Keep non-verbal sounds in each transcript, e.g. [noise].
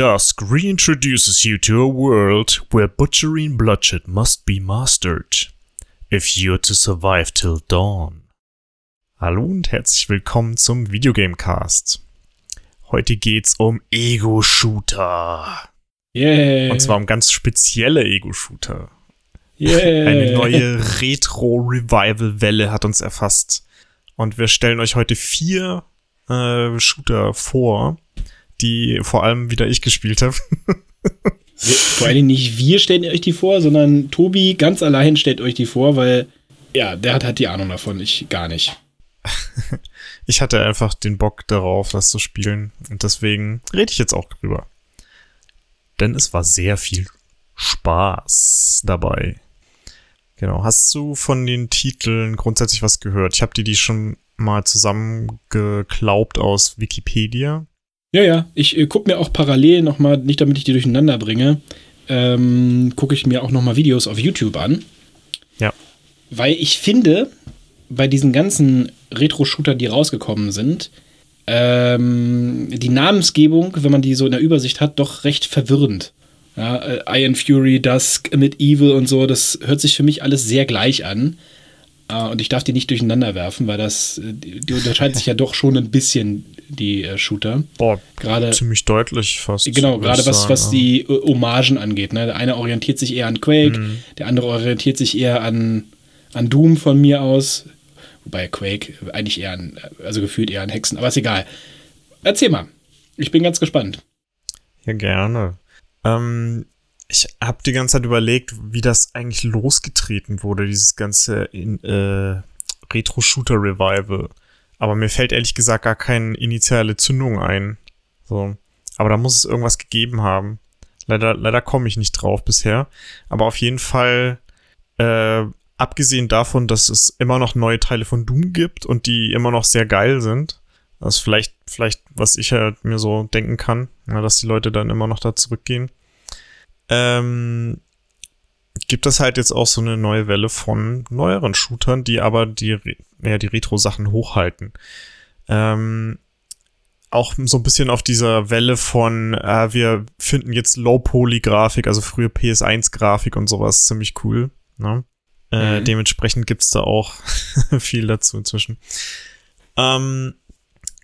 Dusk reintroduces you to a world where butchering bloodshed must be mastered if you're to survive till dawn. Hallo und herzlich willkommen zum Videogamecast. Heute geht's um Ego-Shooter. Yeah. Und zwar um ganz spezielle Ego-Shooter. Yeah. Eine neue Retro-Revival-Welle hat uns erfasst. Und wir stellen euch heute vier äh, Shooter vor, die vor allem wieder ich gespielt habe. [laughs] vor allen Dingen nicht wir stellen euch die vor, sondern Tobi ganz allein stellt euch die vor, weil ja, der hat halt die Ahnung davon, ich gar nicht. [laughs] ich hatte einfach den Bock darauf, das zu spielen und deswegen rede ich jetzt auch drüber. Denn es war sehr viel Spaß dabei. Genau, hast du von den Titeln grundsätzlich was gehört? Ich habe dir die schon mal zusammengeklaubt aus Wikipedia. Ja, ja. Ich äh, gucke mir auch parallel nochmal, nicht damit ich die durcheinander bringe, ähm, gucke ich mir auch nochmal Videos auf YouTube an. Ja. Weil ich finde, bei diesen ganzen Retro-Shooter, die rausgekommen sind, ähm, die Namensgebung, wenn man die so in der Übersicht hat, doch recht verwirrend. Ja, äh, Iron Fury, Dusk, Medieval und so, das hört sich für mich alles sehr gleich an. Uh, und ich darf die nicht durcheinander werfen, weil das, äh, die, unterscheiden sich ja doch schon ein bisschen, die äh, Shooter. Boah, gerade ziemlich deutlich fast. Genau, gerade was, was ja. die äh, Hommagen angeht. Ne? Der eine orientiert sich eher an Quake, mhm. der andere orientiert sich eher an, an Doom von mir aus. Wobei Quake eigentlich eher an, also gefühlt eher an Hexen, aber ist egal. Erzähl mal. Ich bin ganz gespannt. Ja, gerne. Ähm, ich habe die ganze Zeit überlegt, wie das eigentlich losgetreten wurde, dieses ganze äh, Retro-Shooter-Revival. Aber mir fällt ehrlich gesagt gar keine initiale Zündung ein. So. Aber da muss es irgendwas gegeben haben. Leider, leider komme ich nicht drauf bisher. Aber auf jeden Fall, äh, abgesehen davon, dass es immer noch neue Teile von Doom gibt und die immer noch sehr geil sind. Das ist vielleicht, vielleicht, was ich halt mir so denken kann, ja, dass die Leute dann immer noch da zurückgehen ähm, gibt es halt jetzt auch so eine neue Welle von neueren Shootern, die aber die, ja, die Retro-Sachen hochhalten. Ähm, auch so ein bisschen auf dieser Welle von, äh, wir finden jetzt Low-Poly-Grafik, also frühe PS1-Grafik und sowas ziemlich cool. Ne? Äh, mhm. Dementsprechend gibt's da auch [laughs] viel dazu inzwischen. Ähm,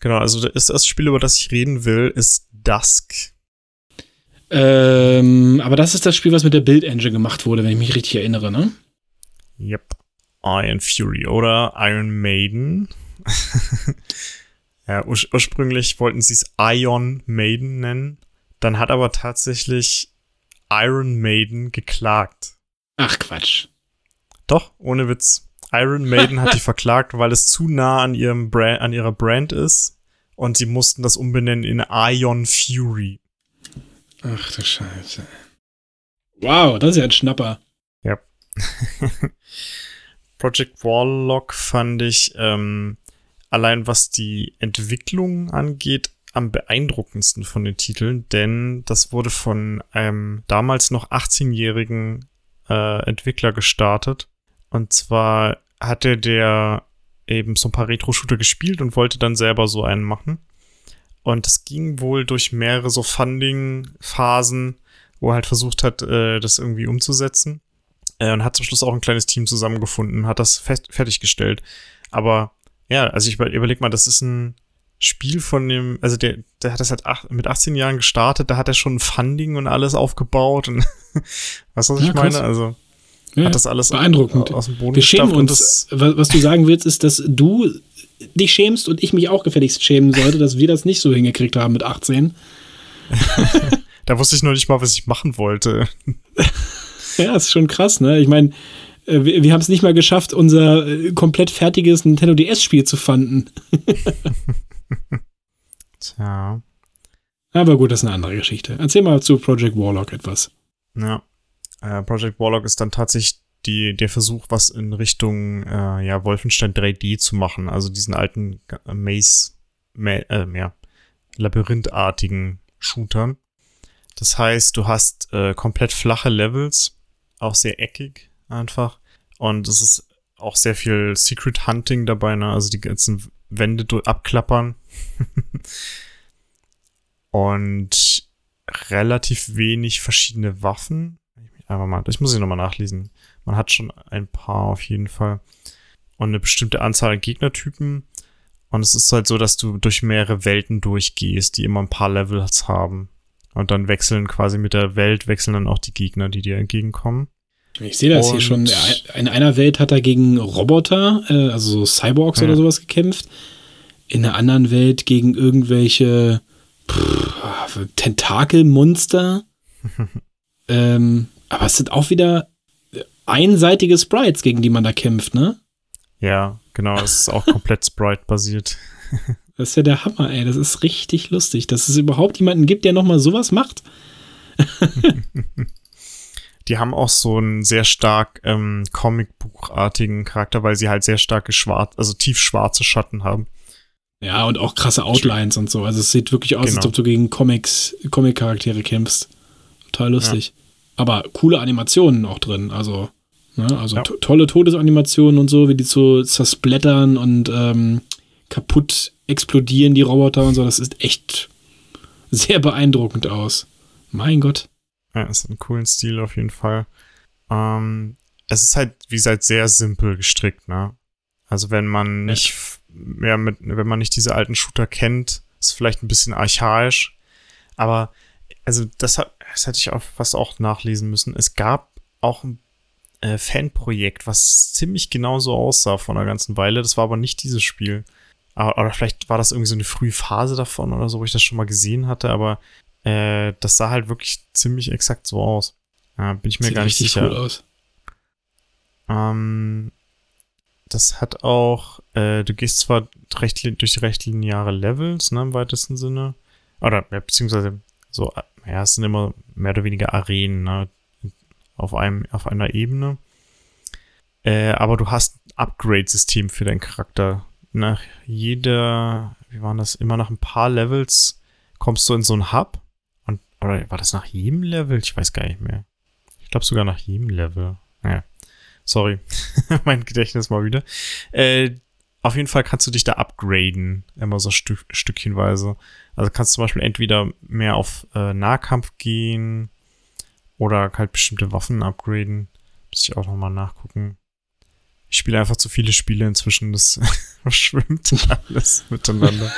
genau, also das, das Spiel, über das ich reden will, ist Dusk. Ähm, aber das ist das Spiel, was mit der Build Engine gemacht wurde, wenn ich mich richtig erinnere, ne? Yep. Iron Fury oder Iron Maiden. [laughs] ja, ur ursprünglich wollten sie es Iron Maiden nennen. Dann hat aber tatsächlich Iron Maiden geklagt. Ach Quatsch. Doch, ohne Witz. Iron Maiden hat die [laughs] verklagt, weil es zu nah an ihrem Brand, an ihrer Brand ist. Und sie mussten das umbenennen in Ion Fury. Ach du Scheiße. Wow, das ist ja ein Schnapper. Ja. [laughs] Project Warlock fand ich ähm, allein was die Entwicklung angeht am beeindruckendsten von den Titeln, denn das wurde von einem damals noch 18-jährigen äh, Entwickler gestartet. Und zwar hatte der eben so ein paar Retro-Shooter gespielt und wollte dann selber so einen machen. Und es ging wohl durch mehrere so Funding-Phasen, wo er halt versucht hat, äh, das irgendwie umzusetzen. Äh, und hat zum Schluss auch ein kleines Team zusammengefunden, hat das fest fertiggestellt. Aber ja, also ich überleg mal, das ist ein Spiel von dem, also der, der hat das halt ach, mit 18 Jahren gestartet, da hat er schon Funding und alles aufgebaut und [laughs] weißt du, was Ja, ich meine? krass. Also Ja, hat das alles beeindruckend. aus dem Boden Wir schämen uns. Was, was du sagen willst, ist, dass du dich schämst und ich mich auch gefälligst schämen sollte, dass wir das nicht so hingekriegt haben mit 18. [laughs] Da wusste ich noch nicht mal, was ich machen wollte. Ja, ist schon krass, ne? Ich meine, äh, wir, wir haben es nicht mal geschafft, unser äh, komplett fertiges Nintendo DS-Spiel zu fanden. [laughs] Tja. Aber gut, das ist eine andere Geschichte. Erzähl mal zu Project Warlock etwas. Ja. Äh, Project Warlock ist dann tatsächlich die, der Versuch, was in Richtung äh, ja, Wolfenstein 3D zu machen. Also diesen alten äh, Maze, Ma äh, ja, labyrinthartigen Shootern. Das heißt, du hast äh, komplett flache Levels, auch sehr eckig einfach. Und es ist auch sehr viel Secret Hunting dabei, ne? Also die ganzen Wände abklappern. [laughs] Und relativ wenig verschiedene Waffen. Aber mal, ich muss sie nochmal nachlesen. Man hat schon ein paar auf jeden Fall. Und eine bestimmte Anzahl an Gegnertypen. Und es ist halt so, dass du durch mehrere Welten durchgehst, die immer ein paar Levels haben. Und dann wechseln quasi mit der Welt, wechseln dann auch die Gegner, die dir entgegenkommen. Ich sehe das hier Und- schon. In einer Welt hat er gegen Roboter, äh, also so Cyborgs Ja. oder sowas gekämpft. In der anderen Welt gegen irgendwelche pff, Tentakelmonster. [laughs] ähm, aber es sind auch wieder einseitige Sprites, gegen die man da kämpft, ne? Ja, genau, es ist auch komplett Sprite-basiert. [laughs] Das ist ja der Hammer, ey. Das ist richtig lustig, dass es überhaupt jemanden gibt, der nochmal sowas macht. [laughs] Die haben auch so einen sehr stark ähm, Comicbuchartigen Charakter, weil sie halt sehr starke schwarz, also tiefschwarze Schatten haben. Ja, und auch krasse Outlines und so. Also es sieht wirklich aus, als Genau. ob du gegen Comics, Comic-Charaktere kämpfst. Total lustig. Aber coole Animationen auch drin. Also, ne, also Ja. to tolle Todesanimationen und so, wie die so zersplattern und ähm, kaputt explodieren, die Roboter und so. Das ist echt sehr beeindruckend aus. Mein Gott. Ja, es hat einen coolen Stil auf jeden Fall. Ähm, es ist halt, wie gesagt, sehr simpel gestrickt, ne? Also wenn man nicht mehr mit, wenn man nicht diese alten Shooter kennt, ist vielleicht ein bisschen archaisch. Aber, also das, hat, das hätte ich auch fast auch nachlesen müssen. Es gab auch ein äh, Fanprojekt, was ziemlich genauso aussah vor einer ganzen Weile. Das war aber nicht dieses Spiel. Aber, oder vielleicht war das irgendwie so eine frühe Phase davon oder so, wo ich das schon mal gesehen hatte, aber äh, das sah halt wirklich ziemlich exakt so aus. Ja, bin ich mir Sieht gar nicht sicher. cool aus. Ähm, das hat auch, äh, du gehst zwar recht, durch recht lineare Levels, ne, im weitesten Sinne. Oder, ja, beziehungsweise so, ja, es sind immer mehr oder weniger Arenen, ne, auf einem, auf einer Ebene. Äh, aber du hast ein Upgrade-System für deinen Charakter. Nach jeder, wie waren das, immer nach ein paar Levels kommst du in so einen Hub. Und, oder war das nach jedem Level? Ich weiß gar nicht mehr. Ich glaube sogar nach jedem Level. Naja. Sorry. [laughs] mein Gedächtnis mal wieder. Äh, auf jeden Fall kannst du dich da upgraden. Immer so Stück, stückchenweise. Also kannst zum Beispiel entweder mehr auf äh, Nahkampf gehen oder halt bestimmte Waffen upgraden. Muss ich auch nochmal nachgucken. Ich spiele einfach zu viele Spiele inzwischen, das [laughs] verschwimmt [laughs] alles miteinander.